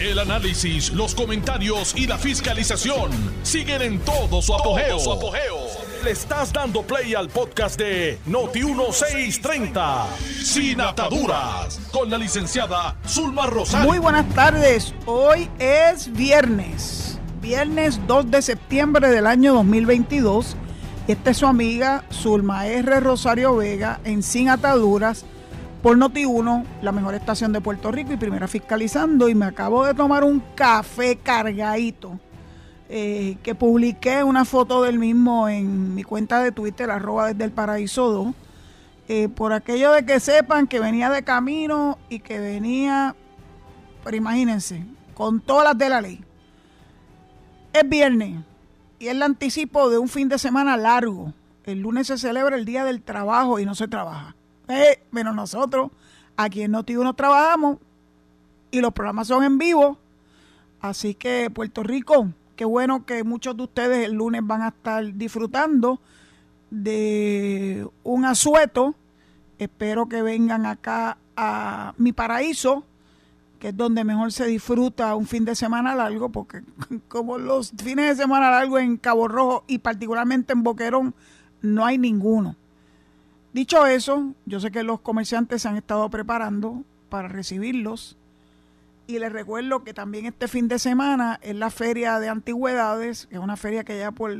El análisis, los comentarios y la fiscalización siguen en todo su apogeo. Le estás dando play al podcast de Noti1630, Sin Ataduras, con la licenciada Zulma Rosario. Muy buenas tardes, hoy es viernes, viernes 2 de septiembre del año 2022. Esta es su amiga Zulma R. Rosario Vega en Sin Ataduras por Noti1, la mejor estación de Puerto Rico y primera fiscalizando. Y me acabo de tomar un café cargadito. Eh, que publiqué una foto del mismo en mi cuenta de Twitter, arroba desde el paraíso 2, eh, por aquello de que sepan que venía de camino y que venía, pero imagínense, con todas las de la ley. Es viernes y es el anticipo de un fin de semana largo. El lunes se celebra el Día del Trabajo y no se trabaja. Eh, menos nosotros, aquí en noti no trabajamos y los programas son en vivo. Así que Puerto Rico, qué bueno que muchos de ustedes el lunes van a estar disfrutando de un asueto. Espero que vengan acá a mi paraíso, que es donde mejor se disfruta un fin de semana largo, porque como los fines de semana largo en Cabo Rojo y particularmente en Boquerón, no hay ninguno. Dicho eso, yo sé que los comerciantes se han estado preparando para recibirlos y les recuerdo que también este fin de semana es la feria de antigüedades, que es una feria que lleva por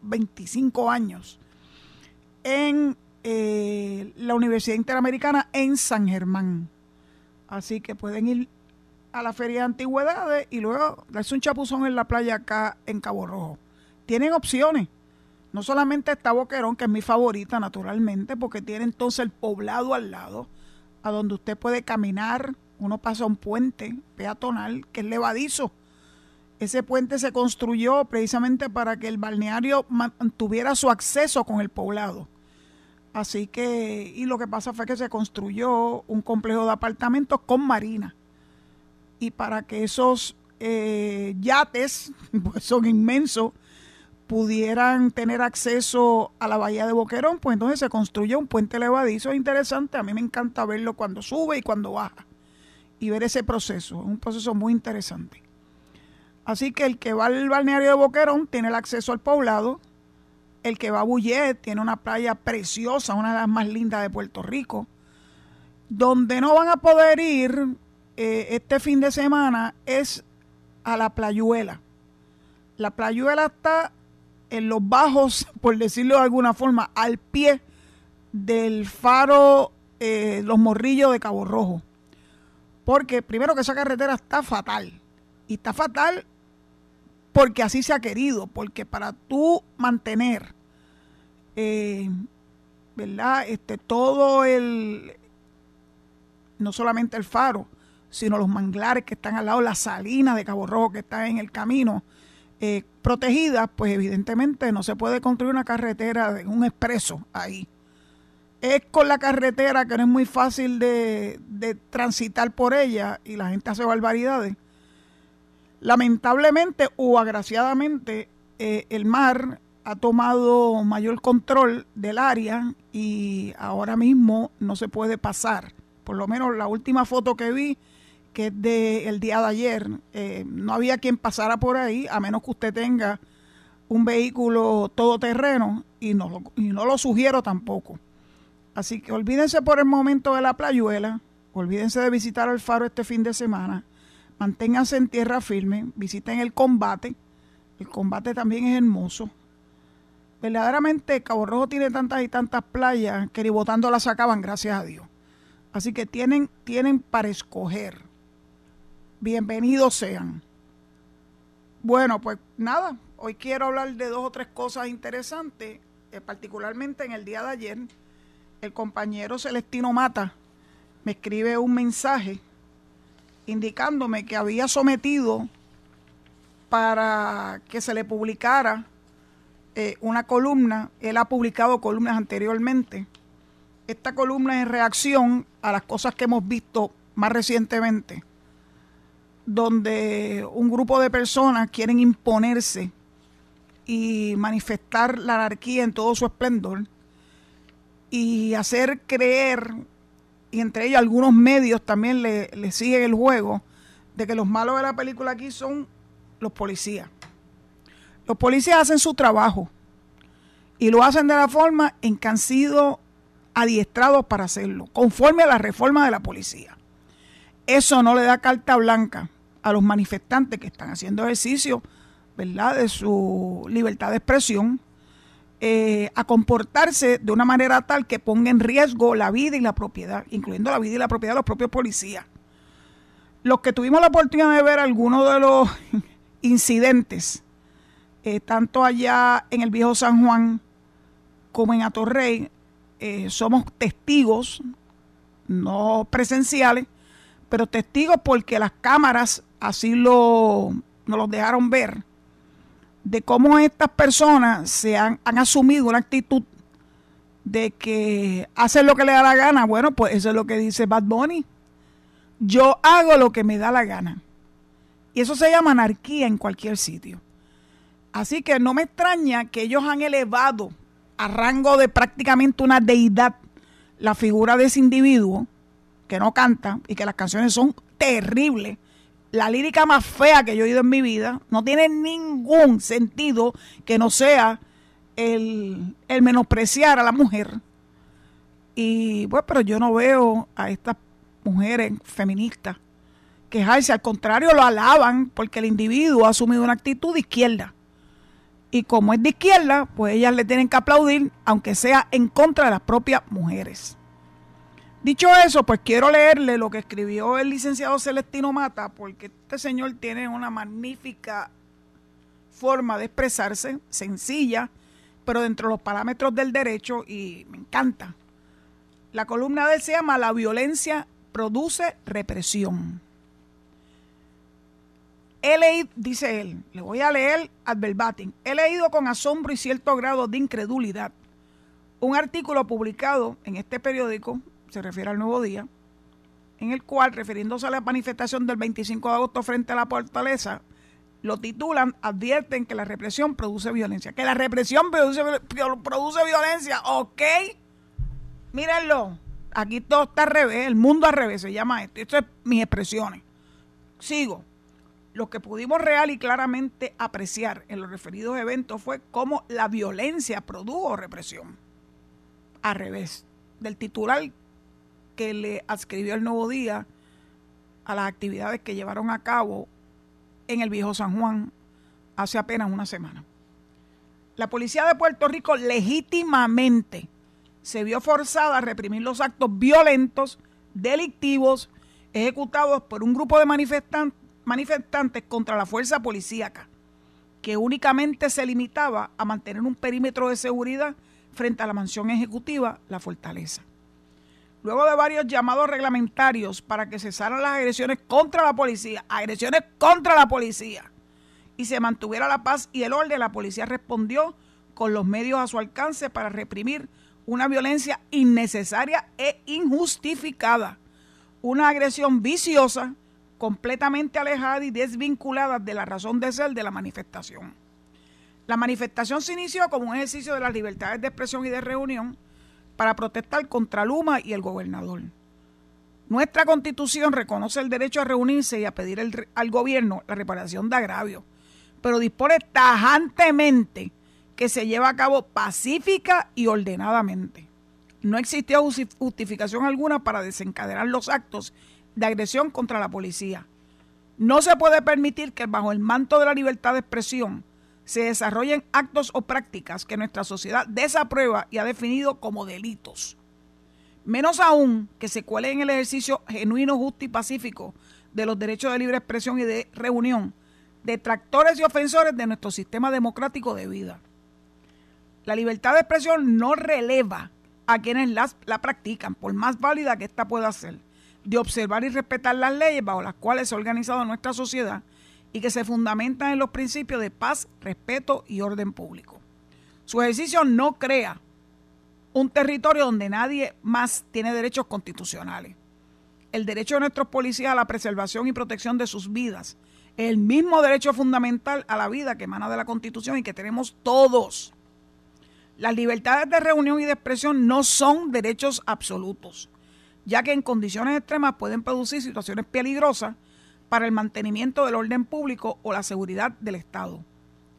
25 años en eh, la Universidad Interamericana en San Germán. Así que pueden ir a la feria de antigüedades y luego darse un chapuzón en la playa acá en Cabo Rojo. Tienen opciones no solamente está Boquerón, que es mi favorita naturalmente, porque tiene entonces el poblado al lado, a donde usted puede caminar, uno pasa un puente peatonal que es levadizo. Ese puente se construyó precisamente para que el balneario mantuviera su acceso con el poblado. Así que, y lo que pasa fue que se construyó un complejo de apartamentos con marina. Y para que esos eh, yates, pues son inmensos, pudieran tener acceso a la bahía de Boquerón, pues entonces se construye un puente levadizo interesante. A mí me encanta verlo cuando sube y cuando baja y ver ese proceso. Es un proceso muy interesante. Así que el que va al balneario de Boquerón tiene el acceso al poblado. El que va a Bullet tiene una playa preciosa, una de las más lindas de Puerto Rico. Donde no van a poder ir eh, este fin de semana es a la playuela. La playuela está en los bajos, por decirlo de alguna forma, al pie del faro eh, Los Morrillos de Cabo Rojo. Porque primero que esa carretera está fatal. Y está fatal porque así se ha querido. Porque para tú mantener, eh, ¿verdad? Este, todo el, no solamente el faro, sino los manglares que están al lado, la salina de Cabo Rojo que está en el camino, eh, protegidas, pues evidentemente no se puede construir una carretera, un expreso ahí. Es con la carretera que no es muy fácil de, transitar por ella y la gente hace barbaridades. Lamentablemente o agraciadamente, eh, el mar ha tomado mayor control del área y ahora mismo no se puede pasar. Por lo menos la última foto que vi que es del día de ayer, eh, no había quien pasara por ahí, a menos que usted tenga un vehículo todoterreno, y no, lo, y no lo sugiero tampoco. Así que olvídense por el momento de la playuela, olvídense de visitar el faro este fin de semana, manténganse en tierra firme, visiten el combate, el combate también es hermoso. Verdaderamente Cabo Rojo tiene tantas y tantas playas que ni votando las sacaban, gracias a Dios. Así que tienen, tienen para escoger bienvenidos sean. Bueno, pues nada, hoy quiero hablar de dos o tres cosas interesantes, eh, particularmente en el día de ayer, el compañero Celestino Mata me escribe un mensaje indicándome que había sometido para que se le publicara eh, una columna, él ha publicado columnas anteriormente, esta columna es reacción a las cosas que hemos visto más recientemente donde un grupo de personas quieren imponerse y manifestar la anarquía en todo su esplendor y hacer creer, y entre ellos algunos medios también le, siguen el juego, de que los malos de la película aquí son los policías. Los policías hacen su trabajo y lo hacen de la forma en que han sido adiestrados para hacerlo, conforme a la reforma de la policía. Eso no le da carta blanca a los manifestantes que están haciendo ejercicio, ¿verdad?, de su libertad de expresión, eh, a comportarse de una manera tal que ponga en riesgo la vida y la propiedad, incluyendo la vida y la propiedad de los propios policías. Los que tuvimos la oportunidad de ver algunos de los incidentes, eh, tanto allá en el viejo San Juan como en Atorrey, eh, somos testigos, no presenciales, pero testigos porque las cámaras así lo, nos los dejaron ver, de cómo estas personas se han, han asumido una actitud de que hacen lo que le da la gana. Bueno, pues eso es lo que dice Bad Bunny. Yo hago lo que me da la gana. Y eso se llama anarquía en cualquier sitio. Así que no me extraña que ellos han elevado a rango de prácticamente una deidad la figura de ese individuo que no canta y que las canciones son terribles. La lírica más fea que yo he oído en mi vida no tiene ningún sentido que no sea el, el menospreciar a la mujer. Y pues, pero yo no veo a estas mujeres feministas quejarse, al contrario, lo alaban porque el individuo ha asumido una actitud de izquierda y como es de izquierda, pues ellas le tienen que aplaudir, aunque sea en contra de las propias mujeres. Dicho eso, pues quiero leerle lo que escribió el licenciado Celestino Mata, porque este señor tiene una magnífica forma de expresarse, sencilla, pero dentro de los parámetros del derecho y me encanta. La columna de él se llama La violencia produce represión. He leído, dice él, le voy a leer ad verbatim, he leído con asombro y cierto grado de incredulidad un artículo publicado en este periódico, se refiere al Nuevo Día, en el cual, refiriéndose a la manifestación del 25 de agosto frente a la fortaleza, lo titulan, advierten que la represión produce violencia. Que la represión produce, produce violencia, ok. Mírenlo, aquí todo está al revés, el mundo al revés se llama esto. Esto es mis expresiones. Sigo lo que pudimos real y claramente apreciar en los referidos eventos fue cómo la violencia produjo represión. Al revés, del titular que le adscribió el Nuevo Día a las actividades que llevaron a cabo en el Viejo San Juan hace apenas una semana. La policía de Puerto Rico legítimamente se vio forzada a reprimir los actos violentos, delictivos, ejecutados por un grupo de manifestantes contra la fuerza policíaca, que únicamente se limitaba a mantener un perímetro de seguridad frente a la mansión ejecutiva, la fortaleza. Luego de varios llamados reglamentarios para que cesaran las agresiones contra la policía, agresiones contra la policía, y se mantuviera la paz y el orden, la policía respondió con los medios a su alcance para reprimir una violencia innecesaria e injustificada, una agresión viciosa completamente alejadas y desvinculadas de la razón de ser de la manifestación. La manifestación se inició como un ejercicio de las libertades de expresión y de reunión para protestar contra Luma y el gobernador. Nuestra constitución reconoce el derecho a reunirse y a pedir al gobierno la reparación de agravios, pero dispone tajantemente que se lleva a cabo pacífica y ordenadamente. No existió justificación alguna para desencadenar los actos de agresión contra la policía. No se puede permitir que bajo el manto de la libertad de expresión se desarrollen actos o prácticas que nuestra sociedad desaprueba y ha definido como delitos. Menos aún que se cuelen en el ejercicio genuino, justo y pacífico de los derechos de libre expresión y de reunión, detractores y ofensores de nuestro sistema democrático de vida. La libertad de expresión no releva a quienes la practican, por más válida que ésta pueda ser de observar y respetar las leyes bajo las cuales se ha organizado nuestra sociedad y que se fundamentan en los principios de paz, respeto y orden público. Su ejercicio no crea un territorio donde nadie más tiene derechos constitucionales. El derecho de nuestros policías a la preservación y protección de sus vidas, el mismo derecho fundamental a la vida que emana de la Constitución y que tenemos todos. Las libertades de reunión y de expresión no son derechos absolutos ya que en condiciones extremas pueden producir situaciones peligrosas para el mantenimiento del orden público o la seguridad del Estado.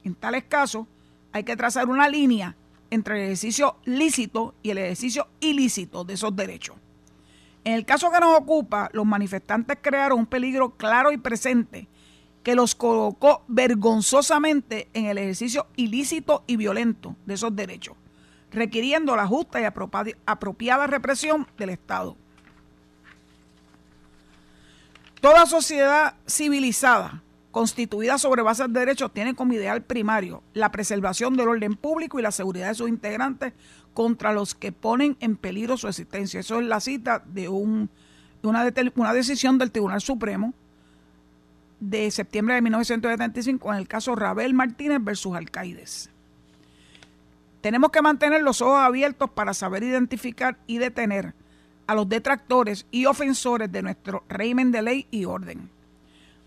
En tales casos, hay que trazar una línea entre el ejercicio lícito y el ejercicio ilícito de esos derechos. En el caso que nos ocupa, los manifestantes crearon un peligro claro y presente que los colocó vergonzosamente en el ejercicio ilícito y violento de esos derechos, requiriendo la justa y apropiada represión del Estado. Toda sociedad civilizada constituida sobre bases de derechos tiene como ideal primario la preservación del orden público y la seguridad de sus integrantes contra los que ponen en peligro su existencia. Eso es la cita de, un, una, una decisión del Tribunal Supremo de septiembre de 1975 en el caso Rabel Martínez versus Alcaides. Tenemos que mantener los ojos abiertos para saber identificar y detener a los detractores y ofensores de nuestro régimen de ley y orden.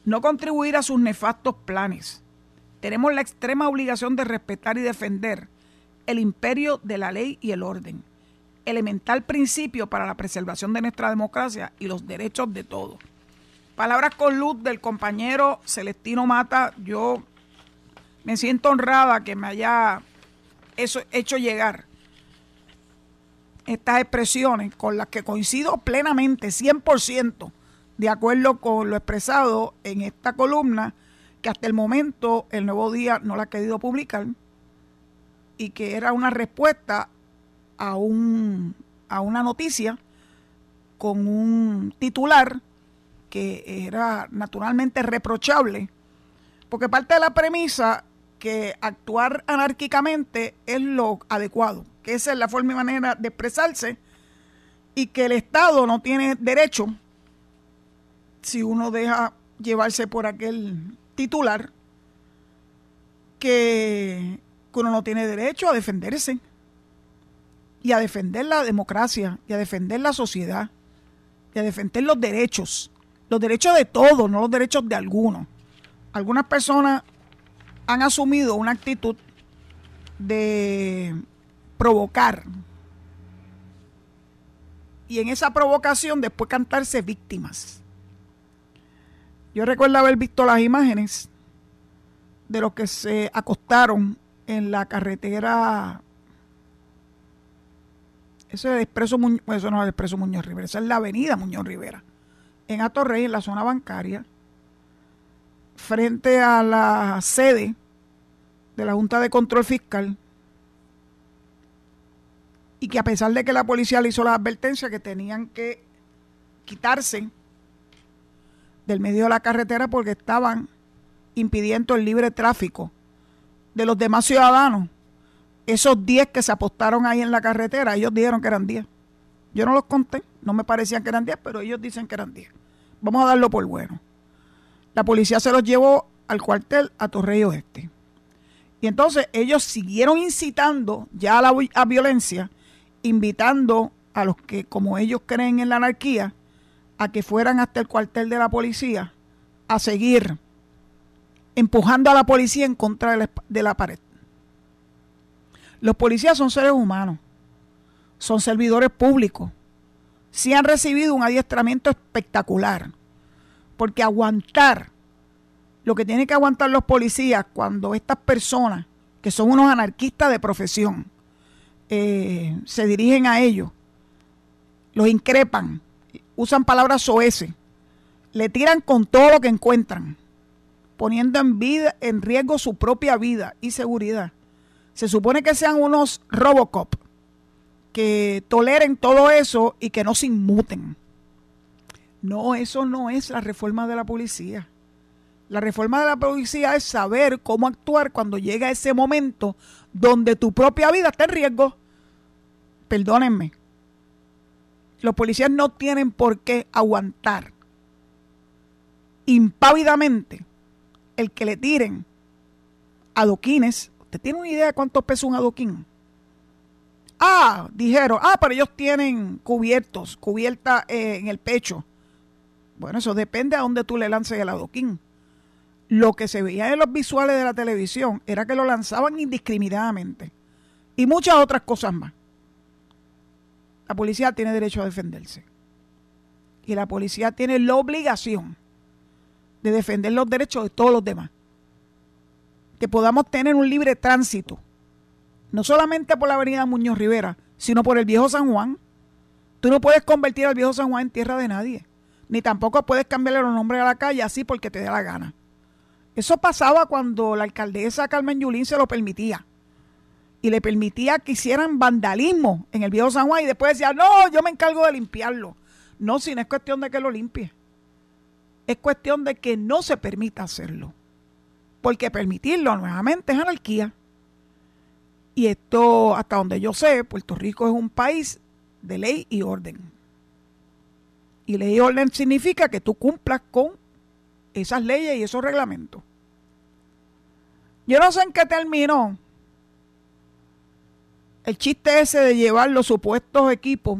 No contribuir a sus nefastos planes. Tenemos la extrema obligación de respetar y defender el imperio de la ley y el orden, elemental principio para la preservación de nuestra democracia y los derechos de todos. Palabras con luz del compañero Celestino Mata. Yo me siento honrada que me haya eso hecho llegar estas expresiones con las que coincido plenamente, 100%, de acuerdo con lo expresado en esta columna, que hasta el momento el Nuevo Día no la ha querido publicar y que era una respuesta a, un, a una noticia con un titular que era naturalmente reprochable, porque parte de la premisa que actuar anárquicamente es lo adecuado, que esa es la forma y manera de expresarse y que el Estado no tiene derecho, si uno deja llevarse por aquel titular, que uno no tiene derecho a defenderse y a defender la democracia y a defender la sociedad y a defender los derechos los derechos de todos, no los derechos de algunos. Algunas personas han asumido una actitud de provocar y en esa provocación después cantarse víctimas. Yo recuerdo haber visto las imágenes de los que se acostaron en la carretera. Eso es el expreso Muñoz, eso no es el expreso Muñoz Rivera, esa es la avenida Muñoz Rivera en Atorrey, en la zona bancaria, frente a la sede de la Junta de Control Fiscal, y que a pesar de que la policía le hizo la advertencia que tenían que quitarse del medio de la carretera porque estaban impidiendo el libre tráfico de los demás ciudadanos, esos 10 que se apostaron ahí en la carretera, ellos dijeron que eran 10. Yo no los conté, no me parecían que eran 10, pero ellos dicen que eran 10. Vamos a darlo por bueno. La policía se los llevó al cuartel a Torrey Oeste. Y entonces ellos siguieron incitando ya a la a violencia, invitando a los que, como ellos creen en la anarquía, a que fueran hasta el cuartel de la policía a seguir empujando a la policía en contra de la pared. Los policías son seres humanos son servidores públicos. Sí han recibido un adiestramiento espectacular. Porque aguantar lo que tienen que aguantar los policías cuando estas personas, que son unos anarquistas de profesión, eh, se dirigen a ellos, los increpan, usan palabras soeces, le tiran con todo lo que encuentran, poniendo en, vida, en riesgo su propia vida y seguridad. Se supone que sean unos Robocop, que toleren todo eso y que no se inmuten. No, eso no es la reforma de la policía. La reforma de la policía es saber cómo actuar cuando llega ese momento donde tu propia vida está en riesgo. Perdónenme. Los policías no tienen por qué aguantar impávidamente el que le tiren adoquines. ¿Usted tiene una idea de cuánto pesa un adoquín? Ah, dijeron, ah, pero ellos tienen cubiertos, cubierta eh, en el pecho. Bueno, eso depende a dónde tú le lances el adoquín. Lo que se veía en los visuales de la televisión era que lo lanzaban indiscriminadamente. Y muchas otras cosas más. La policía tiene derecho a defenderse. Y la policía tiene la obligación de defender los derechos de todos los demás. Que podamos tener un libre tránsito, no solamente por la avenida Muñoz Rivera, sino por el viejo San Juan. Tú no puedes convertir al viejo San Juan en tierra de nadie, ni tampoco puedes cambiarle los nombres a la calle así porque te dé la gana. Eso pasaba cuando la alcaldesa Carmen Yulín se lo permitía. Y le permitía que hicieran vandalismo en el viejo San Juan y después decía, no, yo me encargo de limpiarlo. No, si no es cuestión de que lo limpie. Es cuestión de que no se permita hacerlo. Porque permitirlo nuevamente es anarquía. Y esto, hasta donde yo sé, Puerto Rico es un país de ley y orden. Y ley y orden significa que tú cumplas con esas leyes y esos reglamentos. Yo no sé en qué terminó el chiste ese de llevar los supuestos equipos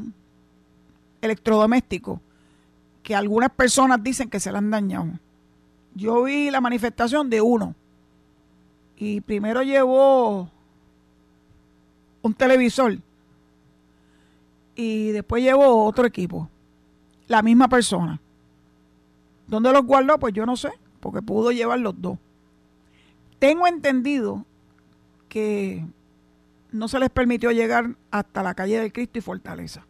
electrodomésticos que algunas personas dicen que se le han dañado. Yo vi la manifestación de uno y primero llevó un televisor y después llevó otro equipo, la misma persona. ¿Dónde los guardó? Pues yo no sé, porque pudo llevar los dos. Tengo entendido que no se les permitió llegar hasta la calle del Cristo y Fortaleza.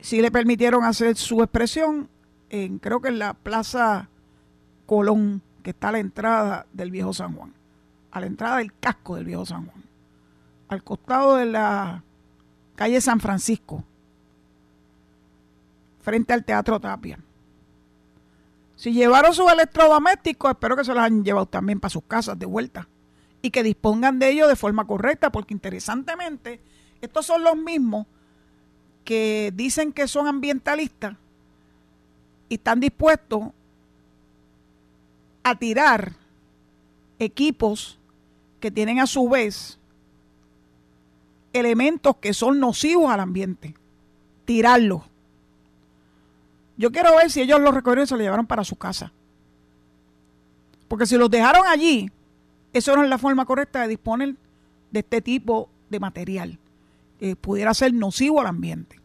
Sí le permitieron hacer su expresión en, creo que en la Plaza Colón, que está a la entrada del Viejo San Juan, a la entrada del casco del Viejo San Juan, al costado de la calle San Francisco, frente al Teatro Tapia. Si llevaron sus electrodomésticos, espero que se los hayan llevado también para sus casas de vuelta y que dispongan de ellos de forma correcta, porque interesantemente, estos son los mismos que dicen que son ambientalistas y están dispuestos a tirar equipos que tienen a su vez elementos que son nocivos al ambiente. Tirarlos. Yo quiero ver si ellos los recogieron y se los llevaron para su casa. Porque si los dejaron allí, eso no es la forma correcta de disponer de este tipo de material que pudiera ser nocivo al ambiente.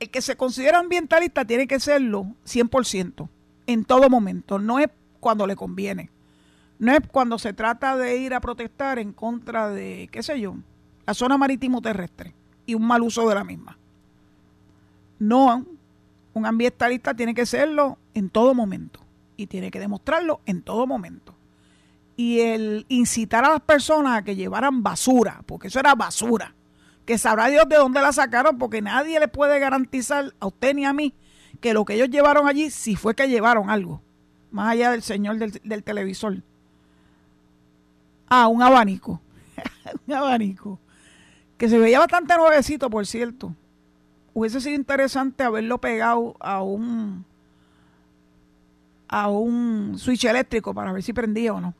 El que se considera ambientalista tiene que serlo 100%, en todo momento, no es cuando le conviene. No es cuando se trata de ir a protestar en contra de, qué sé yo, la zona marítimo terrestre y un mal uso de la misma. No, un ambientalista tiene que serlo en todo momento y tiene que demostrarlo en todo momento. Y el incitar a las personas a que llevaran basura, porque eso era basura, que sabrá Dios de dónde la sacaron, porque nadie le puede garantizar a usted ni a mí que lo que ellos llevaron allí, si fue que llevaron algo, más allá del señor del, del televisor. Ah, un abanico. un abanico. Que se veía bastante nuevecito, por cierto hubiese sido interesante haberlo pegado a un a un switch eléctrico para ver si prendía o no.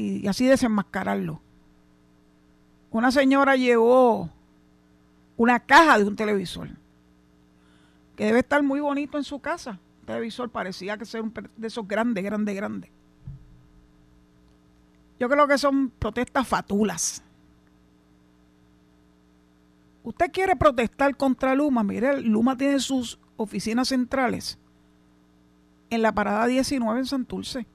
Y, así desenmascararlo. Una señora llevó una caja de un televisor que debe estar muy bonito en su casa. El televisor parecía que ser un de esos grandes, grandes, grandes. Yo creo que son protestas fatulas. Usted quiere protestar contra Luma, mire, Luma tiene sus oficinas centrales en la parada 19 en Santurce.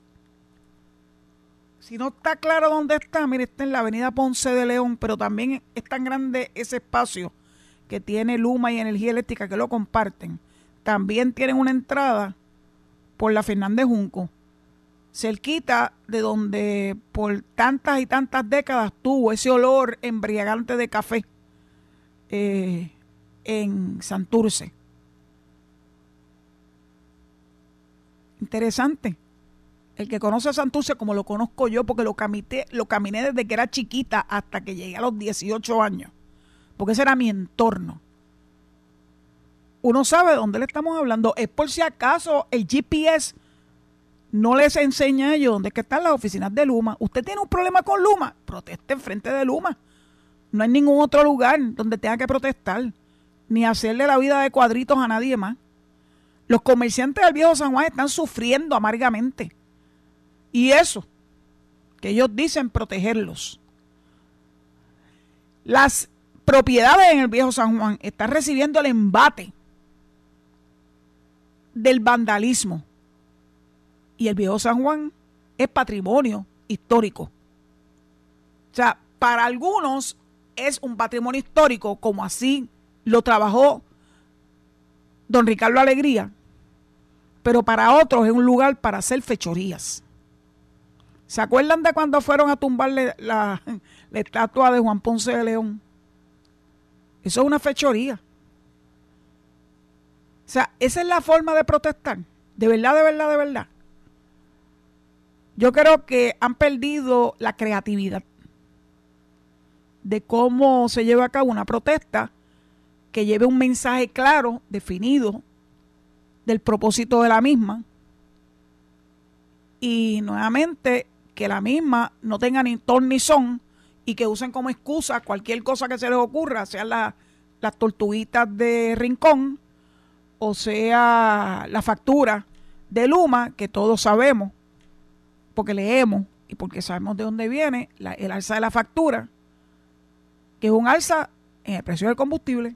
Si no está claro dónde está, mire, está en la avenida Ponce de León, pero también es tan grande ese espacio que tiene Luma y Energía Eléctrica que lo comparten. También tienen una entrada por la Fernández Junco, cerquita de donde por tantas y tantas décadas tuvo ese olor embriagante de café eh, en Santurce. Interesante. El que conoce a Santurce como lo conozco yo, porque lo, camité, lo caminé desde que era chiquita hasta que llegué a los 18 años, porque ese era mi entorno. Uno sabe de dónde le estamos hablando. Es por si acaso el GPS no les enseña a ellos dónde están las oficinas de Luma. Usted tiene un problema con Luma, proteste en frente de Luma. No hay ningún otro lugar donde tenga que protestar, ni hacerle la vida de cuadritos a nadie más. Los comerciantes del viejo San Juan están sufriendo amargamente. Y eso, que ellos dicen protegerlos. Las propiedades en el viejo San Juan están recibiendo el embate del vandalismo. Y el viejo San Juan es patrimonio histórico. O sea, para algunos es un patrimonio histórico, como así lo trabajó don Ricardo Alegría, pero para otros es un lugar para hacer fechorías. ¿Se acuerdan de cuando fueron a tumbarle la, la estatua de Juan Ponce de León? Eso es una fechoría. O sea, esa es la forma de protestar. De verdad, de verdad, de verdad. Yo creo que han perdido la creatividad de cómo se lleva a cabo una protesta que lleve un mensaje claro, definido, del propósito de la misma. Y nuevamente que la misma no tenga ni ton ni son y que usen como excusa cualquier cosa que se les ocurra, sea las tortuguitas de rincón o sea la factura de Luma, que todos sabemos, porque leemos y porque sabemos de dónde viene el alza de la factura, que es un alza en el precio del combustible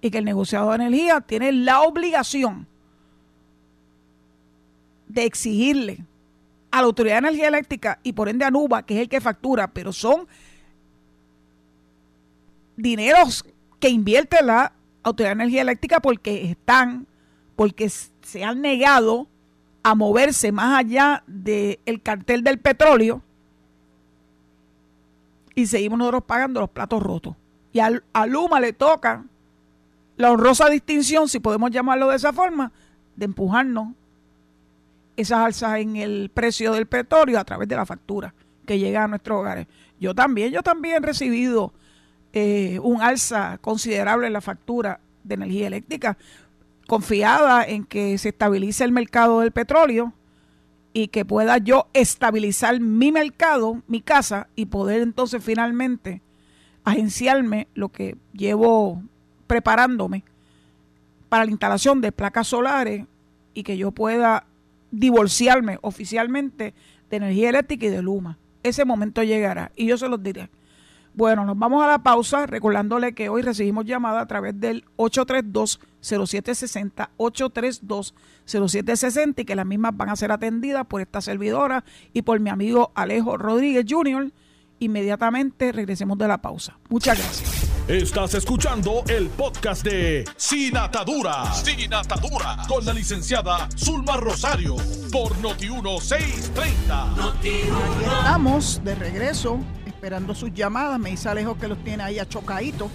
y que el negociador de energía tiene la obligación de exigirle a la Autoridad de Energía Eléctrica y por ende a NUBA, que es el que factura, pero son dineros que invierte la Autoridad de Energía Eléctrica porque están, porque se han negado a moverse más allá del cartel del petróleo y seguimos nosotros pagando los platos rotos. Y a Luma le toca la honrosa distinción, si podemos llamarlo de esa forma, de empujarnos esas alzas en el precio del petróleo a través de la factura que llega a nuestros hogares. Yo también, yo también he recibido eh, un alza considerable en la factura de energía eléctrica, confiada en que se estabilice el mercado del petróleo y que pueda yo estabilizar mi mercado, mi casa, y poder entonces finalmente agenciarme lo que llevo preparándome para la instalación de placas solares y que yo pueda divorciarme oficialmente de energía eléctrica y de Luma. Ese momento llegará y yo se los diré. Bueno, nos vamos a la pausa recordándole que hoy recibimos llamada a través del 832-0760, 832-0760 y que las mismas van a ser atendidas por esta servidora y por mi amigo Alejo Rodríguez Jr. Inmediatamente regresemos de la pausa. Muchas gracias. Estás escuchando el podcast de Sin Atadura. Sin Atadura. Con la licenciada Zulma Rosario. Por Noti1630. Noti estamos de regreso esperando sus llamadas. Me dice Alejo que los tiene ahí a chocadito.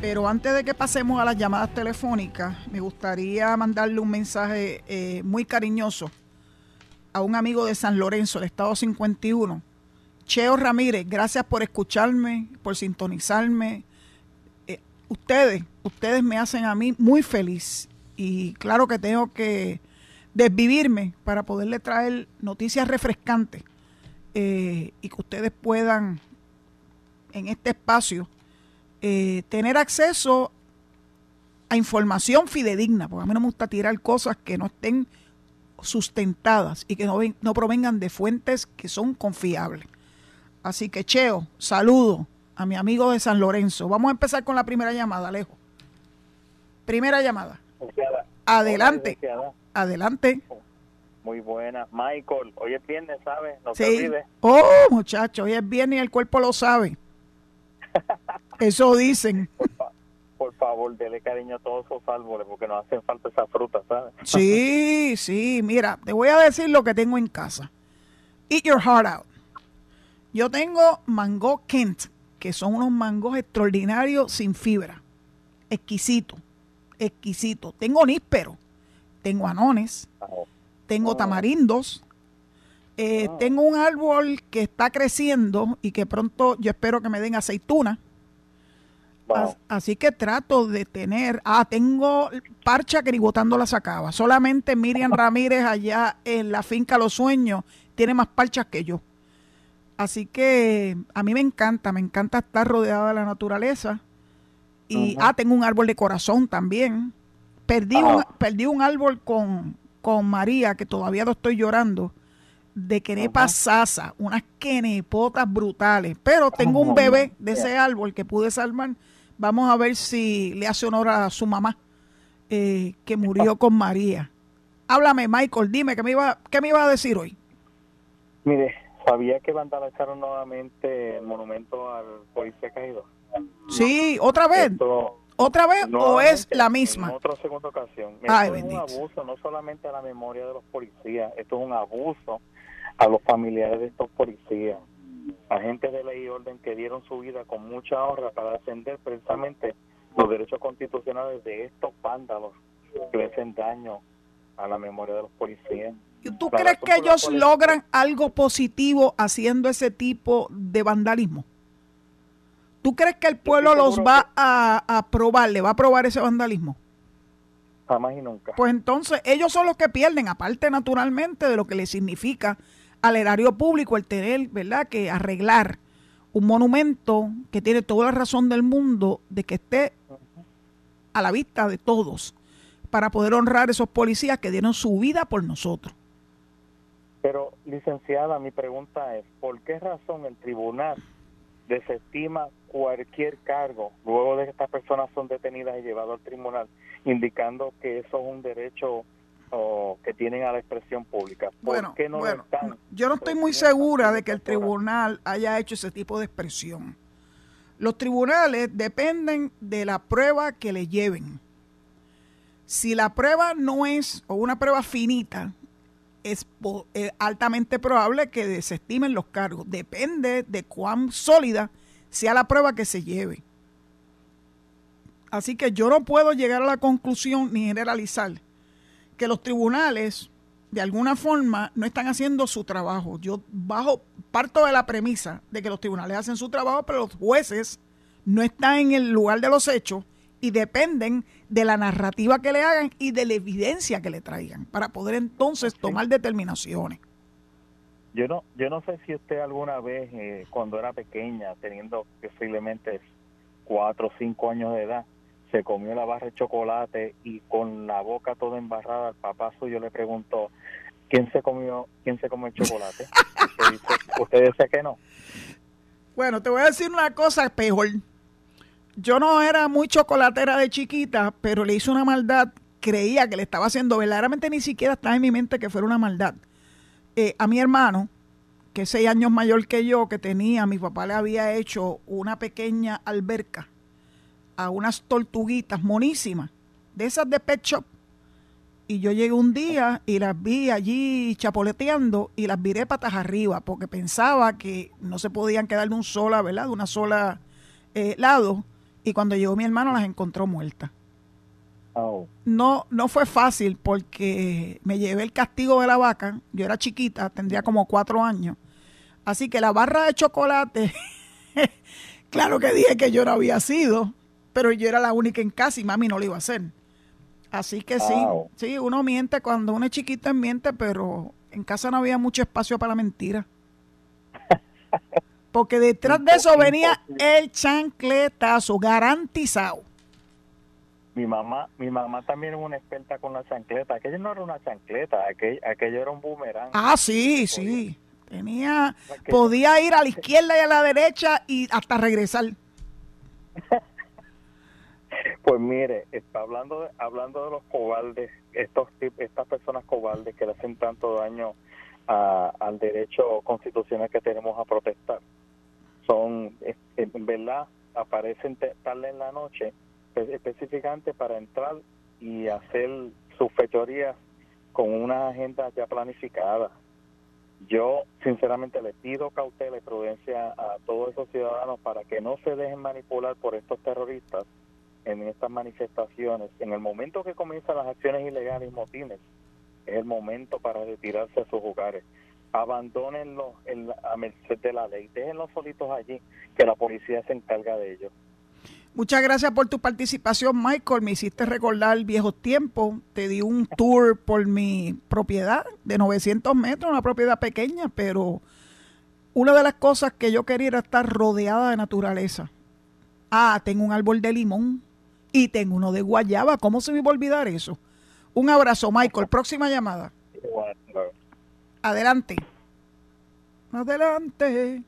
Pero antes de que pasemos a las llamadas telefónicas, me gustaría mandarle un mensaje eh, muy cariñoso a un amigo de San Lorenzo, del estado 51. Cheo Ramírez, gracias por escucharme, por sintonizarme, ustedes, ustedes me hacen a mí muy feliz y claro que tengo que desvivirme para poderle traer noticias refrescantes eh, y que ustedes puedan en este espacio eh, tener acceso a información fidedigna, porque a mí no me gusta tirar cosas que no estén sustentadas y que no, no provengan de fuentes que son confiables. Así que, Cheo, saludo a mi amigo de San Lorenzo. Vamos a empezar con la primera llamada, Alejo. Primera llamada. Adelante. Adelante. Muy buena. Michael, hoy es viernes, ¿sabes? No sí. Oh, muchacho, hoy es viernes y el cuerpo lo sabe. Eso dicen. Por, favor, dele cariño a todos esos árboles porque nos hacen falta esa fruta, ¿sabes? Sí, sí. Mira, te voy a decir lo que tengo en casa. Eat your heart out. Yo tengo mango Kent, que son unos mangos extraordinarios sin fibra. Exquisito, exquisito. Tengo níspero, tengo anones, tengo oh. tamarindos, eh, oh. tengo un árbol que está creciendo y que pronto yo espero que me den aceituna. Así que trato de tener. Ah, tengo parcha que ni botando la sacaba. Solamente Miriam Ramírez allá en la finca Los Sueños tiene más parchas que yo. Así que a mí me encanta, me encanta estar rodeada de la naturaleza. Y, ah, tengo un árbol de corazón también. Perdí, un, perdí un árbol con, con María, que todavía lo estoy llorando, de quenepa sasa, unas quenepotas brutales. Pero tengo un bebé de ese árbol que pude salvar. Vamos a ver si le hace honor a su mamá eh, que murió con María. Háblame, Michael, dime, ¿qué me, iba, ¿qué me iba a decir hoy? Mire, ¿sabía que vandalizaron nuevamente el monumento al policía caído? Sí, otra vez. ¿Otra vez o es la misma? En otra segunda ocasión. Esto es un abuso no solamente a la memoria de los policías, esto es un abuso a los familiares de estos policías, agentes de ley y orden que dieron su vida con mucha honra para defender precisamente los derechos constitucionales de estos vándalos que le hacen daño a la memoria de los policías. ¿Y tú crees que ellos logran algo positivo haciendo ese tipo de vandalismo? ¿Tú crees que el pueblo los va a, aprobar, le va a aprobar ese vandalismo? Jamás y nunca. Pues entonces ellos son los que pierden, aparte naturalmente de lo que les significa al erario público el tener, ¿verdad?, que arreglar un monumento que tiene toda la razón del mundo de que esté a la vista de todos para poder honrar a esos policías que dieron su vida por nosotros. Pero, licenciada, mi pregunta es, ¿por qué razón el tribunal desestima cualquier cargo luego de que estas personas son detenidas y llevadas al tribunal, indicando que eso es un derecho que tienen a la expresión pública. bueno, bueno yo no estoy muy segura de que el tribunal haya hecho ese tipo de expresión. Los tribunales dependen de la prueba que le lleven. Si la prueba no es, o una prueba finita, es, altamente probable que desestimen los cargos. Depende de cuán sólida sea la prueba que se lleve. Así que yo no puedo llegar a la conclusión ni generalizar que los tribunales de alguna forma no están haciendo su trabajo. Yo bajo parto de la premisa de que los tribunales hacen su trabajo, pero los jueces no están en el lugar de los hechos y dependen de la narrativa que le hagan y de la evidencia que le traigan para poder entonces tomar determinaciones. Yo no, yo no sé si usted alguna vez, eh, cuando era pequeña, teniendo posiblemente cuatro o cinco años de edad, se comió la barra de chocolate y con la boca toda embarrada, el papá suyo le preguntó, ¿quién se comió, quién se comió el chocolate? usted, dice, que no. Bueno, te voy a decir una cosa peor. Yo no era muy chocolatera de chiquita, pero le hice una maldad, creía que le estaba haciendo, verdaderamente ni siquiera estaba en mi mente que fuera una maldad. Eh, a mi hermano, que es seis años mayor que yo, que tenía, mi papá le había hecho una pequeña alberca a unas tortuguitas monísimas, de esas de Pet Shop. Y yo llegué un día y las vi allí chapoleteando y las viré patas arriba porque pensaba que no se podían quedar de un sola, ¿verdad? De una sola eh, lado. Y cuando llegó mi hermano las encontró muertas. Oh. No, no fue fácil porque me llevé el castigo de la vaca. Yo era chiquita, tendría como cuatro años. Así que la barra de chocolate, claro que dije que yo no había sido pero yo era la única en casa y mami no lo iba a hacer. Así que sí, sí, uno miente cuando uno es chiquito, miente, pero en casa no había mucho espacio para la mentira. Porque detrás de eso venía el chancletazo, garantizado. Mi mamá, mi mamá también es una experta con la chancleta. Aquello no era una chancleta, aquello, aquello era un boomerang. Ah, sí, sí. Tenía, podía ir a la izquierda y a la derecha y hasta regresar. Pues mire, está hablando de, hablando de los cobardes, estos estas personas cobardes que le hacen tanto daño al derecho constitucional que tenemos a protestar. Son, en verdad, aparecen tarde en la noche específicamente para entrar y hacer sus fechorías con una agenda ya planificada. Yo, sinceramente, le pido cautela y prudencia a todos esos ciudadanos para que no se dejen manipular por estos terroristas en estas manifestaciones, en el momento que comienzan las acciones ilegales y motines, es el momento para retirarse a sus hogares. Abandónenlos en a merced de la ley, déjenlos solitos allí, que la policía se encarga de ellos. Muchas gracias por tu participación, Michael. Me hiciste recordar viejos tiempos. Te di un tour por mi propiedad de 900 metros, una propiedad pequeña, pero una de las cosas que yo quería era estar rodeada de naturaleza. Ah, tengo un árbol de limón y tengo uno de guayaba. ¿Cómo se me va a olvidar eso? Un abrazo, Michael. Próxima llamada. Adelante. Adelante.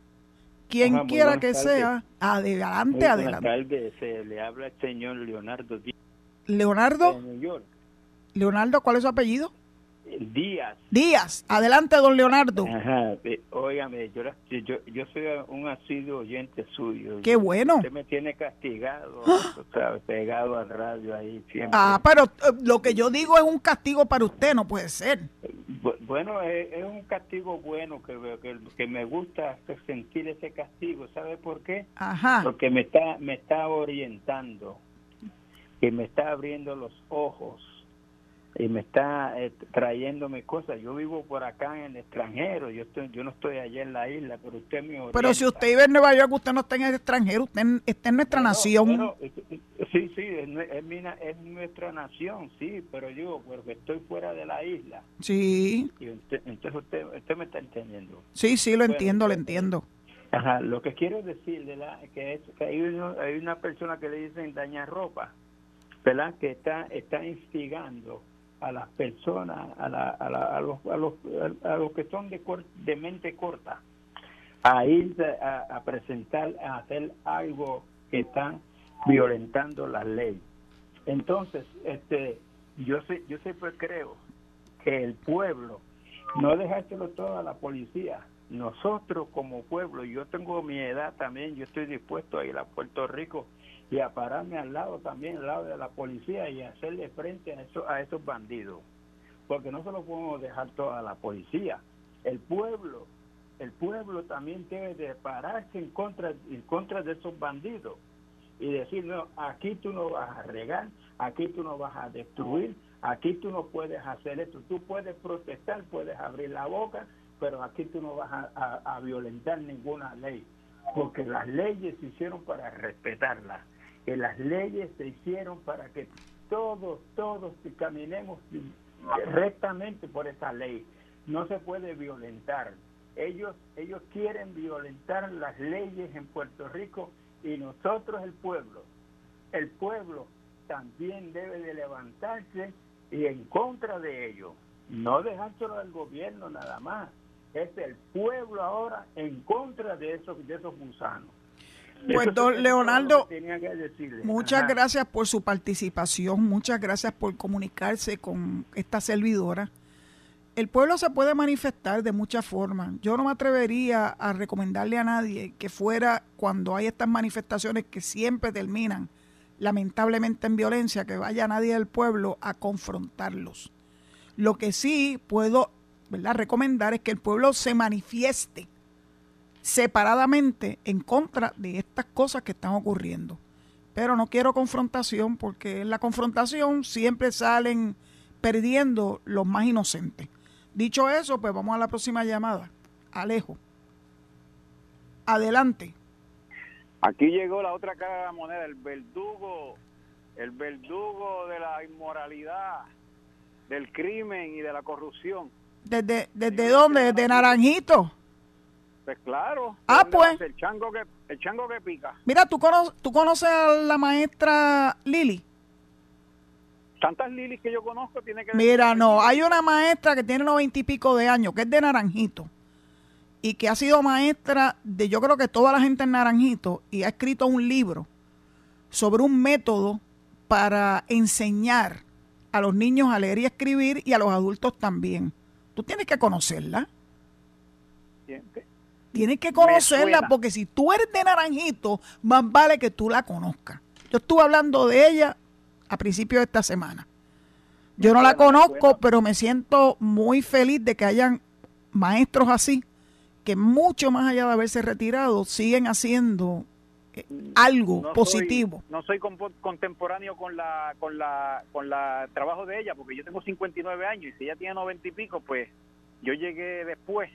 Quien quiera que sea. Adelante, adelante. Se le habla el señor Leonardo Díaz. Leonardo. Leonardo, ¿cuál es su apellido? Díaz. Díaz. Adelante, don Leonardo. Ajá, eh, óigame, yo, yo, yo soy un asiduo oyente suyo. Qué bueno. Usted me tiene castigado, pegado al radio ahí siempre. Ah, pero eh, lo que yo digo es un castigo para usted, no puede ser. Bu- Bueno, es, es un castigo bueno que, que, que me gusta sentir ese castigo. ¿Sabe por qué? Ajá. Porque me está, me está orientando, que me está abriendo los ojos y me está eh, trayéndome cosas. Yo vivo por acá en el extranjero, yo estoy, yo no estoy allá en la isla, pero usted me orienta. Pero si usted vive en Nueva York, usted no está en el extranjero, usted está en nuestra nación. bueno, eh, eh, sí, sí, es, es, mi es nuestra nación, sí, pero yo, porque estoy fuera de la isla. Sí, Y usted- entonces usted, usted me está entendiendo. sí, sí, lo Bueno, entiendo, lo entiendo. Ajá, lo que quiero decirle que es que hay, uno- hay una persona que le dicen dañar ropa, ¿verdad? Que está está instigando a las personas, a, la, a, la- a los, a, los, a los que son de, mente corta, a ir a, presentar, a hacer algo que están violentando la ley. Entonces, este, yo yo siempre creo que el pueblo no dejárselo todo a la policía. Nosotros como pueblo, yo tengo mi edad también, yo estoy dispuesto a ir a Puerto Rico y a pararme al lado también, al lado de la policía y hacerle frente a, eso, a esos bandidos. Porque no se lo podemos dejar todo a la policía. El pueblo, el pueblo también debe de pararse en contra, en contra de esos bandidos y decir, no, aquí tú no vas a regar, aquí tú no vas a destruir, aquí tú no puedes hacer esto, tú puedes protestar, puedes abrir la boca, pero aquí tú no vas a, a- a violentar ninguna ley, porque las leyes se hicieron para respetarlas, que las leyes se hicieron para que todos, todos caminemos rectamente por esa ley, no se puede violentar. Ellos, ellos quieren violentar las leyes en Puerto Rico y nosotros el pueblo, el pueblo también debe de levantarse y en contra de ellos, no dejárselo al gobierno nada más, es el pueblo ahora en contra de esos de esos gusanos. Pues, don Leonardo. Muchas Ajá. gracias por su participación, muchas gracias por comunicarse con esta servidora. El pueblo se puede manifestar de muchas formas. Yo no me atrevería a recomendarle a nadie que fuera cuando hay estas manifestaciones que siempre terminan lamentablemente en violencia, que vaya nadie del pueblo a confrontarlos. Lo que sí puedo ¿verdad? recomendar es que el pueblo se manifieste separadamente en contra de estas cosas que están ocurriendo. Pero no quiero confrontación porque en la confrontación siempre salen perdiendo los más inocentes. Dicho eso, pues vamos a la próxima llamada. Alejo. Adelante. Aquí llegó la otra cara de la moneda, el verdugo, el verdugo de la inmoralidad, del crimen y de la corrupción. ¿Desde, desde dónde? ¿Desde Naranjito? Pues claro. Ah, ¿dónde pues. El chango que, el chango que pica. Mira, ¿tú, cono- ¿tú conoces a la maestra Lili? Tantas lilis que yo conozco tiene que Mira, no, hay una maestra que tiene noventa y pico de años, que es de Naranjito, y que ha sido maestra de yo creo que toda la gente en Naranjito, y ha escrito un libro sobre un método para enseñar a los niños a leer y escribir y a los adultos también. Tú tienes que conocerla. Tienes que conocerla porque si tú eres de Naranjito, más vale que tú la conozcas. Yo estuve hablando de ella a principios de esta semana. Yo no la conozco, pero me siento muy feliz de que hayan maestros así, que mucho más allá de haberse retirado, siguen haciendo eh, algo No positivo. Soy, no soy contemporáneo con la con la con la trabajo de ella porque yo tengo 59 años y si ella tiene 90 y pico, pues yo llegué después.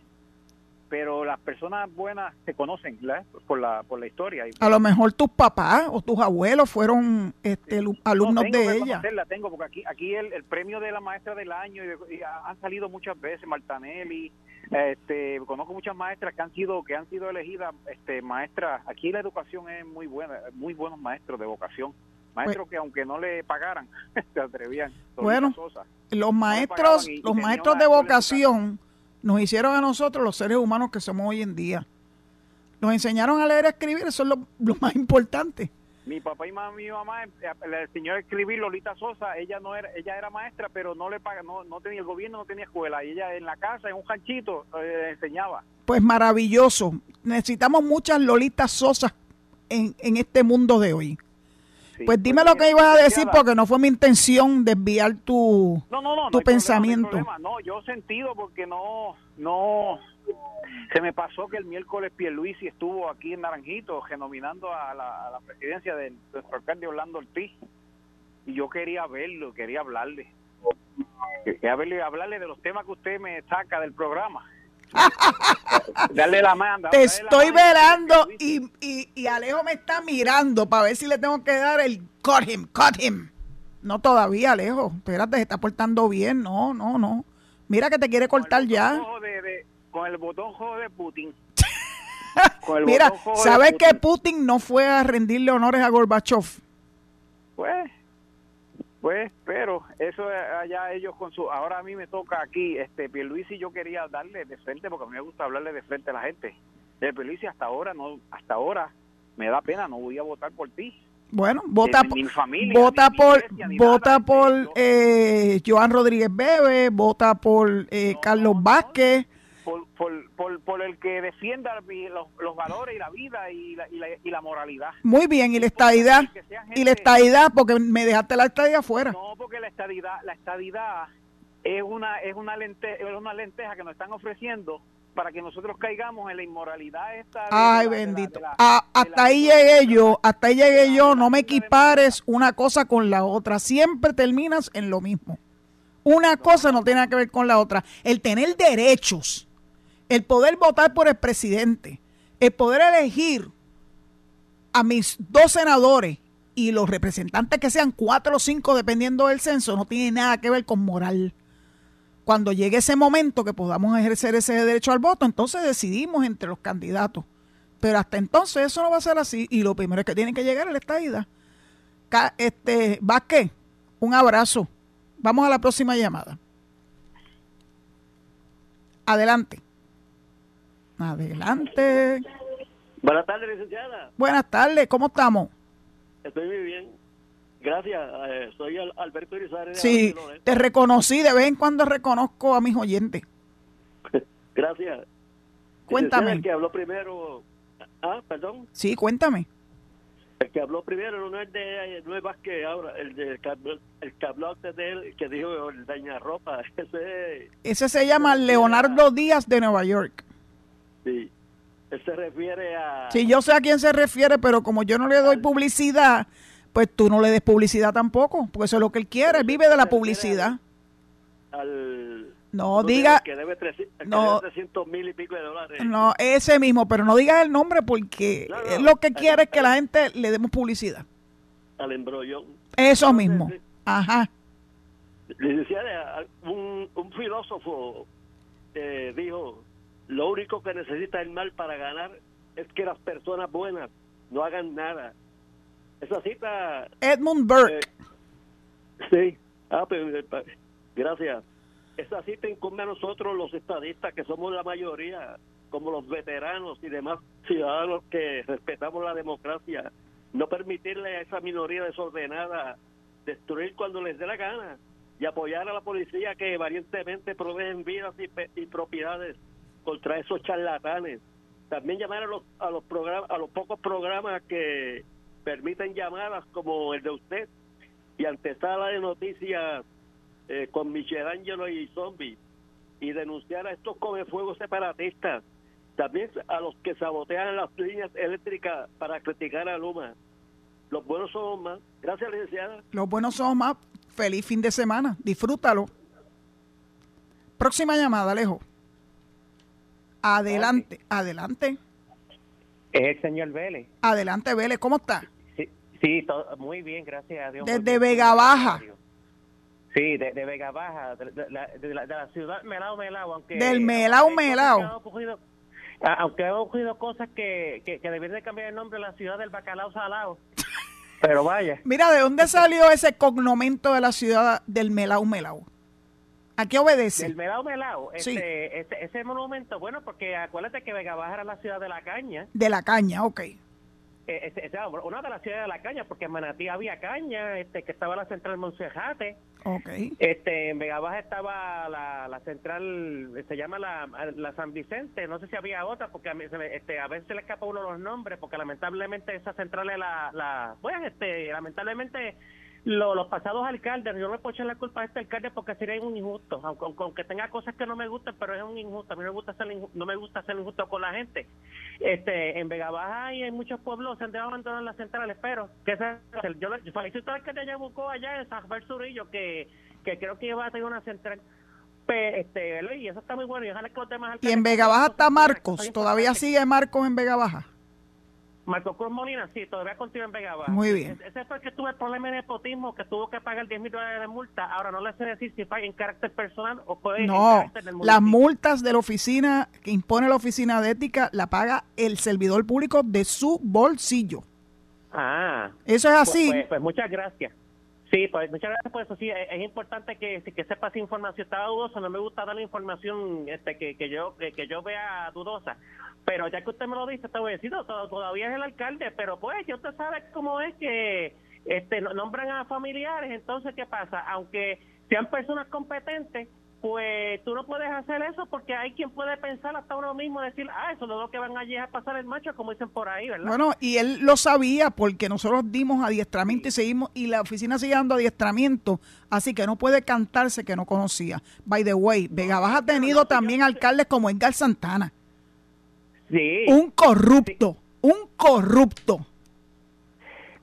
Pero las personas buenas se conocen ¿verdad? por la por la historia. A lo mejor tus papás o tus abuelos fueron este, lu- alumnos no, tengo de que ella. conocerla, tengo, porque aquí, aquí el, el premio de la maestra del año y, de- y ha- han salido muchas veces, Martanelli, este, conozco muchas maestras que han sido que han sido elegidas este, maestras. Aquí la educación es muy buena, muy buenos maestros de vocación, maestros que aunque no le pagaran se atrevían. Pues Bueno. Los maestros, los maestros de vocación nos hicieron a nosotros los seres humanos que somos hoy en día. Nos enseñaron a leer y a escribir, eso es lo, lo más importante. Mi papá y mi mamá, eh, el señor escribir Lolita Sosa, ella no era, ella era maestra, pero no le paga, no, no tenía el gobierno, no tenía escuela, y ella en la casa, en un canchito, eh, enseñaba. Pues maravilloso. Necesitamos muchas Lolitas Sosas en, en este mundo de hoy. Pues dime lo que ibas a decir porque no fue mi intención desviar tu, tu pensamiento. no, yo sentido porque no, no, se me pasó que el miércoles Pierluisi estuvo aquí en Naranjito genominando a la, presidencia de nuestro alcalde Orlando Ortiz y yo quería verlo, quería hablarle. Quería verle, hablarle de los temas que usted me saca del programa. Darle la mano. Te estoy velando y, y, Alejo me está mirando para ver si le tengo que dar el cut him, cut him. No todavía, Alejo. Espérate, se está portando bien. No, no, no. Mira que te quiere cortar ya con el botón de Putin. Mira, ¿sabes que Putin no fue a rendirle honores a Gorbachev? Pues, pues, pero eso allá ellos con su... Ahora a mí me toca aquí, este, Pierluisi yo quería darle de frente, porque a mí me gusta hablarle de frente a la gente. De Pierluisi hasta ahora, no, hasta ahora, me da pena, no voy a votar por ti. Bueno, vota, por, vota por, vota por eh, Joan Rodríguez Bebe, vota por eh, Carlos Vázquez, por, por, el que defienda los, valores y la vida y la, y la, moralidad. Muy bien, y la estadidad. y la estadidad, porque me dejaste la estadidad afuera. No, porque la estadidad, la estadidad es una, es una, lente, es una lenteja que nos están ofreciendo para que nosotros caigamos en la inmoralidad esta. Ay, bendito. hasta ahí llegué yo, hasta ahí llegué yo. No me equipares una cosa con la otra. Siempre terminas en lo mismo. Una cosa no tiene que ver con la otra. El tener derechos el poder votar por el presidente, el poder elegir a mis dos senadores y los representantes que sean cuatro o cinco dependiendo del censo, no tiene nada que ver con moral. Cuando llegue ese momento que podamos ejercer ese derecho al voto, entonces decidimos entre los candidatos. Pero hasta entonces eso no va a ser así. Y lo primero es que tienen que llegar a la estadía. Este, Vázquez, un abrazo. Vamos a la próxima llamada. Adelante. Adelante. Buenas tardes, licenciada. Buenas tardes, ¿cómo estamos? Estoy muy bien. Gracias, eh, soy Alberto Irizarry. Sí, te reconocí, de vez en cuando reconozco a mis oyentes. Gracias. Cuéntame. El que habló primero. Ah, perdón. Sí, cuéntame. El que habló primero no es de no es Vázquez ahora, el, de, el que habló antes de él, que dijo el daña ropa. Ese, ese se llama Leonardo Díaz de Nueva York. Sí. Él se refiere a... Sí, yo sé a quién se refiere, pero como yo no le doy publicidad, pues tú no le des publicidad tampoco, porque eso es lo que él quiere, vive de la publicidad. Al, no, diga... Que debe, no, 300 mil y pico de dólares. No, ese mismo, pero no digas el nombre porque lo que quiere es que la gente le demos publicidad. Al embrollón. Eso mismo. Ajá. un, un filósofo eh, dijo lo único que necesita el mal para ganar es que las personas buenas no hagan nada. Esa cita... Edmund Burke. Eh, sí. Ah, pues, eh, gracias. Esa cita incumbe a nosotros los estadistas, que somos la mayoría, como los veteranos y demás ciudadanos que respetamos la democracia, no permitirle a esa minoría desordenada destruir cuando les dé la gana y apoyar a la policía que valientemente proveen vidas y propiedades contra esos charlatanes. También llamar a los, a los, a los pocos programas que permiten llamadas como el de usted y antesala de noticias eh, con Michelangelo y Zombie y denunciar a estos comefuegos separatistas. También a los que sabotean las líneas eléctricas para criticar a Luma. Los buenos somos más. Gracias, licenciada. Los buenos somos más. Feliz fin de semana. Disfrútalo. Próxima llamada, Alejo. Adelante, adelante. Es el señor Vélez. Adelante, Vélez, ¿cómo está? Sí, sí muy bien, gracias a Dios. Desde Vega Baja. Sí, de, Vega Baja, de, la, ciudad Melao Melao, aunque... Del Melao Melao. Aunque ha ocurrido cosas que, que, que de cambiar el nombre a la ciudad del Bacalao Salao. Pero vaya. Mira, ¿de dónde salió ese cognomento de la ciudad del Melao Melao? ¿A qué obedece? El Melao Melao. Este, ese, monumento, bueno, porque acuérdate que Vega Baja era la ciudad de la caña. De la caña, ok. eh, ese- esa- una de las ciudades de la caña, porque en Manatí había caña, este, que estaba la central Monserrate, Ok. este, en Vega Baja estaba la, la central, se llama la, la San Vicente, no sé si había otra, porque a, mí este, a veces se le escapa uno los nombres, porque lamentablemente esa central es la, la bueno, este, lamentablemente lo- los pasados alcaldes, yo no le puedo echar la culpa a este alcalde porque sería un injusto, aunque, aunque- tenga cosas que no me gustan, pero es un injusto, a mí no me gusta ser, no me gusta ser injusto con la gente. Este, en Vega Baja y en muchos pueblos se han dejado abandonar las centrales, pero que ese, yo, le- felicito al alcalde de Yabucoa allá en San Surillo que, que creo que va a tener una central. Este, y eso está muy bueno y ojalá que los demás Y en Vega Baja está Marcos. ¿Todavía sigue Marcos en Vega Baja? Marco Cruz Molina, sí, todavía continúa en Vega Baja. Muy bien. Ese fue el que tuvo el problema de nepotismo, que tuvo que pagar 10 mil dólares de multa. Ahora no le sé decir si paga en carácter personal o puede en No, carácter del las multas de la oficina que impone la oficina de ética la paga el servidor público de su bolsillo. Ah, Eso es así. Pues, pues- pues muchas gracias. Sí, pues muchas gracias por eso. Sí, es, importante que, que sepa esa información. Estaba dudoso, no me gusta dar la información este, que, que yo que, yo vea dudosa. Pero ya que usted me lo dice, te voy a decir, no, to- todavía es el alcalde, pero pues ya usted sabe cómo es que este no- nombran a familiares. Entonces, ¿qué pasa? Aunque sean personas competentes, pues tú no puedes hacer eso porque hay quien puede pensar hasta uno mismo, decir, ah, eso es lo que van allí a pasar el macho, como dicen por ahí, ¿verdad? Bueno, y él lo sabía porque nosotros dimos adiestramiento y seguimos, y la oficina sigue dando adiestramiento, así que no puede cantarse que no conocía. By the way, Vega Baja ha tenido también alcaldes como Edgar Santana, sí. un corrupto, un corrupto.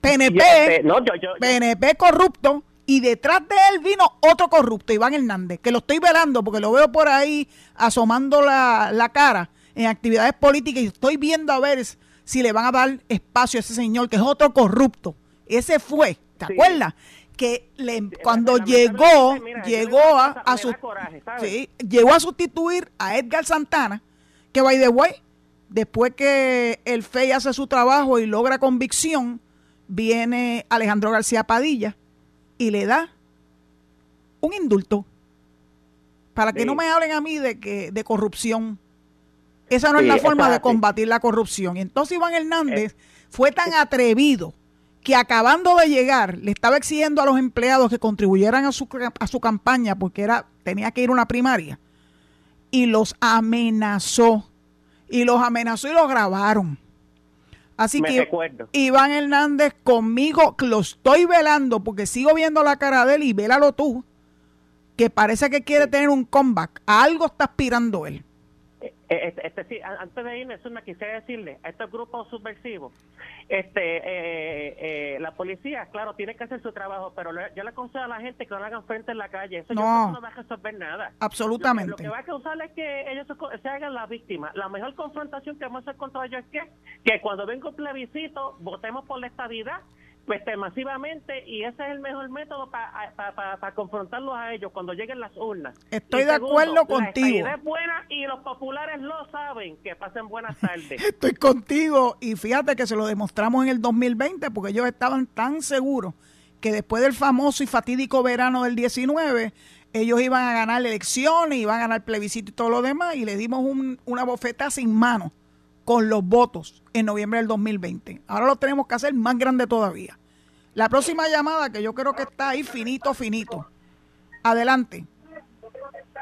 PNP, Yo, no, yo- PNP corrupto, y detrás de él vino otro corrupto, Iván Hernández, que lo estoy velando porque lo veo por ahí asomando la, la cara en actividades políticas y estoy viendo a ver si le van a dar espacio a ese señor, que es otro corrupto. Ese fue, ¿te Sí. acuerdas? Que le, cuando llegó, mira, llegó a, a sustituir a Edgar Santana, que by the way, después que el FEI hace su trabajo y logra convicción, viene Alejandro García Padilla y le da un indulto para que Sí. no me hablen a mí de que de corrupción. Esa no es la forma de combatir la corrupción. Entonces Iván Hernández Eh. fue tan atrevido que acabando de llegar le estaba exigiendo a los empleados que contribuyeran a su, a su campaña porque era tenía que ir a una primaria y los amenazó y los amenazó y los grabaron. Así Me que recuerdo. Iván Hernández conmigo lo estoy velando porque sigo viendo la cara de él y vélalo tú que parece que quiere tener un comeback. A algo está aspirando él. Este, este, sí, antes de irme, quisiera decirle a estos grupos subversivos, este, eh, eh, la policía, claro, tiene que hacer su trabajo, pero le- yo le aconsejo a la gente que no lo hagan frente en la calle. Eso yo No. creo que no va a resolver nada. Lo que, Absolutamente. lo que va a causar es que ellos se, se hagan la víctima. La mejor confrontación que vamos a hacer contra ellos es que, que cuando venga un plebiscito, votemos por la estabilidad este, masivamente y ese es el mejor método para confrontarlos a ellos cuando lleguen las urnas. Estoy Y de segundo, acuerdo La contigo. estabilidad es buena y los populares lo saben. Que pasen buenas tardes. Estoy contigo y fíjate que se lo demostramos en el 2020 porque ellos estaban tan seguros que después del famoso y fatídico verano del 19 ellos iban a ganar elecciones, iban a ganar plebiscito y todo lo demás y le dimos un- una bofeta sin mano con los votos en noviembre del 2020. Ahora lo tenemos que hacer más grande todavía. La próxima llamada que yo creo que está ahí finito, finito. Adelante,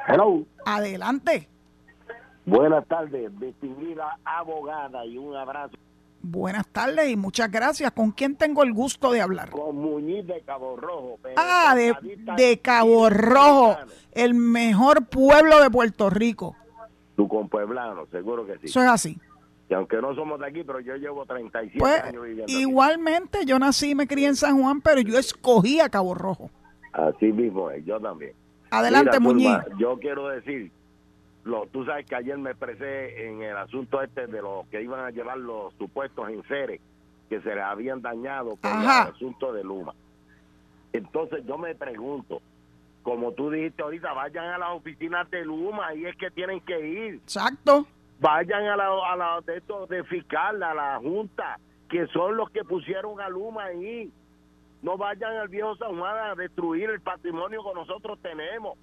Hello. adelante. Buenas tardes, distinguida abogada y un abrazo Buenas tardes y muchas gracias. ¿Con quién tengo el gusto de hablar? con Muñiz de Cabo Rojo. Ah, de Cabo Rojo, el mejor pueblo de Puerto Rico. Tu compueblano, seguro que sí. Eso es así. Y aunque no somos de aquí, pero yo llevo 37 Pues años viviendo aquí. igualmente yo nací y me crié en San Juan, pero yo escogí a Cabo Rojo. Así mismo es, yo también. Adelante, Muñiz. Yo quiero decir, lo, tú sabes que ayer me expresé en el asunto este de los que iban a llevar los supuestos enseres que se les habían dañado por Ajá. el asunto de Luma. Entonces yo me pregunto, como tú dijiste ahorita, vayan a las oficinas de Luma, ahí es que tienen que ir. Exacto. Vayan a la, a la de estos de fiscal, a la junta, que son los que pusieron a Luma ahí. No vayan al viejo San Juan a destruir el patrimonio que nosotros tenemos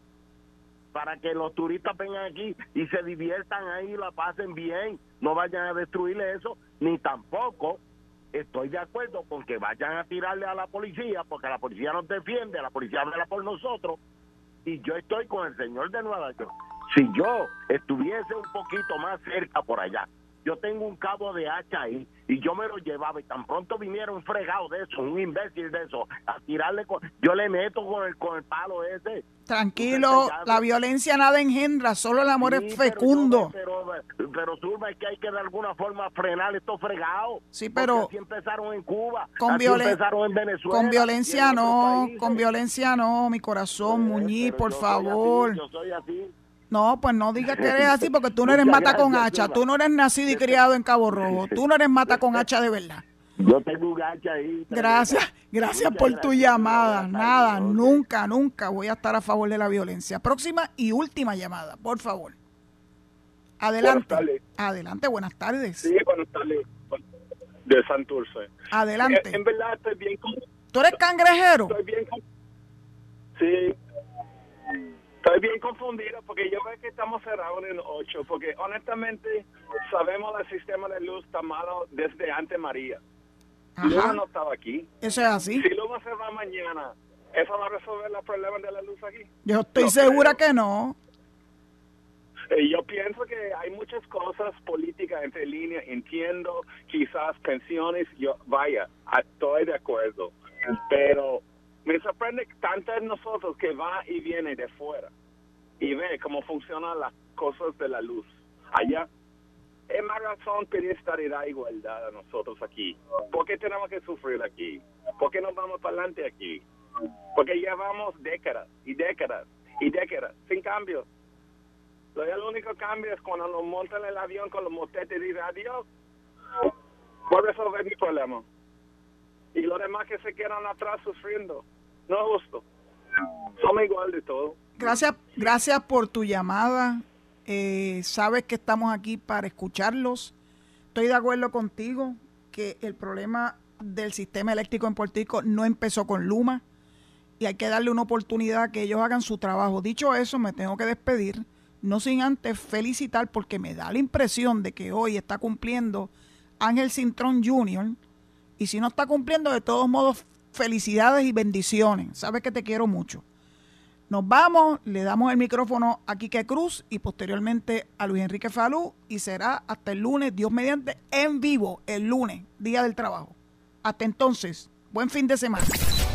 para que los turistas vengan aquí y se diviertan ahí y la pasen bien. No vayan a destruir eso, ni tampoco estoy de acuerdo con que vayan a tirarle a la policía, porque la policía nos defiende, la policía habla por nosotros, y yo estoy con el señor de Nueva York. Si yo estuviese un poquito más cerca por allá, yo tengo un cabo de hacha ahí y yo me lo llevaba y tan pronto viniera un fregado de eso, un imbécil de eso, a tirarle con, yo le meto con el con el palo ese. Tranquilo, la violencia nada engendra, solo el amor es fecundo. Pero, pero, pero Zulma, es que hay que de alguna forma frenar estos fregados. Sí, pero así empezaron en Cuba, con así empezaron en Venezuela. Con violencia no, con violencia no, mi corazón, Muñiz, por favor. yo soy así. No, pues no digas que eres así porque tú no eres mata con hacha. Tú no eres nacido y criado en Cabo Rojo. Tú no eres mata con hacha de verdad. Yo tengo un hacha ahí. Gracias, gracias por tu llamada. Nada, nunca, nunca voy a estar a favor de la violencia. Próxima y última llamada, por favor. Adelante. Adelante, buenas tardes. Sí, buenas tardes. De Santurce. Adelante. En, verdad estoy bien. ¿Tú eres cangrejero? Estoy bien. Sí. Estoy bien confundido porque yo veo que estamos cerrados en el 8, porque honestamente sabemos el sistema de luz está malo desde antes María. Luma no estaba aquí. Eso es así. Si Luma se va mañana, ¿eso va a resolver los problemas de la luz aquí? Yo estoy segura que no. Eh, yo pienso que hay muchas cosas políticas entre líneas, entiendo, quizás pensiones, yo vaya, estoy de acuerdo, pero me sorprende tanto en nosotros que va y viene de fuera y ve cómo funcionan las cosas de la luz. Allá es más razón pedir estabilidad e igualdad a nosotros aquí. ¿Por qué tenemos que sufrir aquí? ¿Por qué no vamos para adelante aquí? Porque llevamos décadas y décadas y décadas sin cambio. El único cambio es cuando nos montan el avión con los motetes y radio. Voy a resolver mi problema. Y los demás que se quedan atrás sufriendo. No es justo. Somos igual de todo. Gracias, gracias por tu llamada. Eh, sabes que estamos aquí para escucharlos. Estoy de acuerdo contigo que el problema del sistema eléctrico en Puerto Rico no empezó con Luma y hay que darle una oportunidad que ellos hagan su trabajo. Dicho eso, me tengo que despedir, no sin antes felicitar porque me da la impresión de que hoy está cumpliendo Ángel Cintrón Jr. y si no está cumpliendo, de todos modos, felicidades y bendiciones. Sabes que te quiero mucho. Nos vamos, le damos el micrófono a Quique Cruz y posteriormente a Luis Enrique Falú y será hasta el lunes, Dios mediante, en vivo, el lunes, Día del Trabajo. Hasta entonces, buen fin de semana.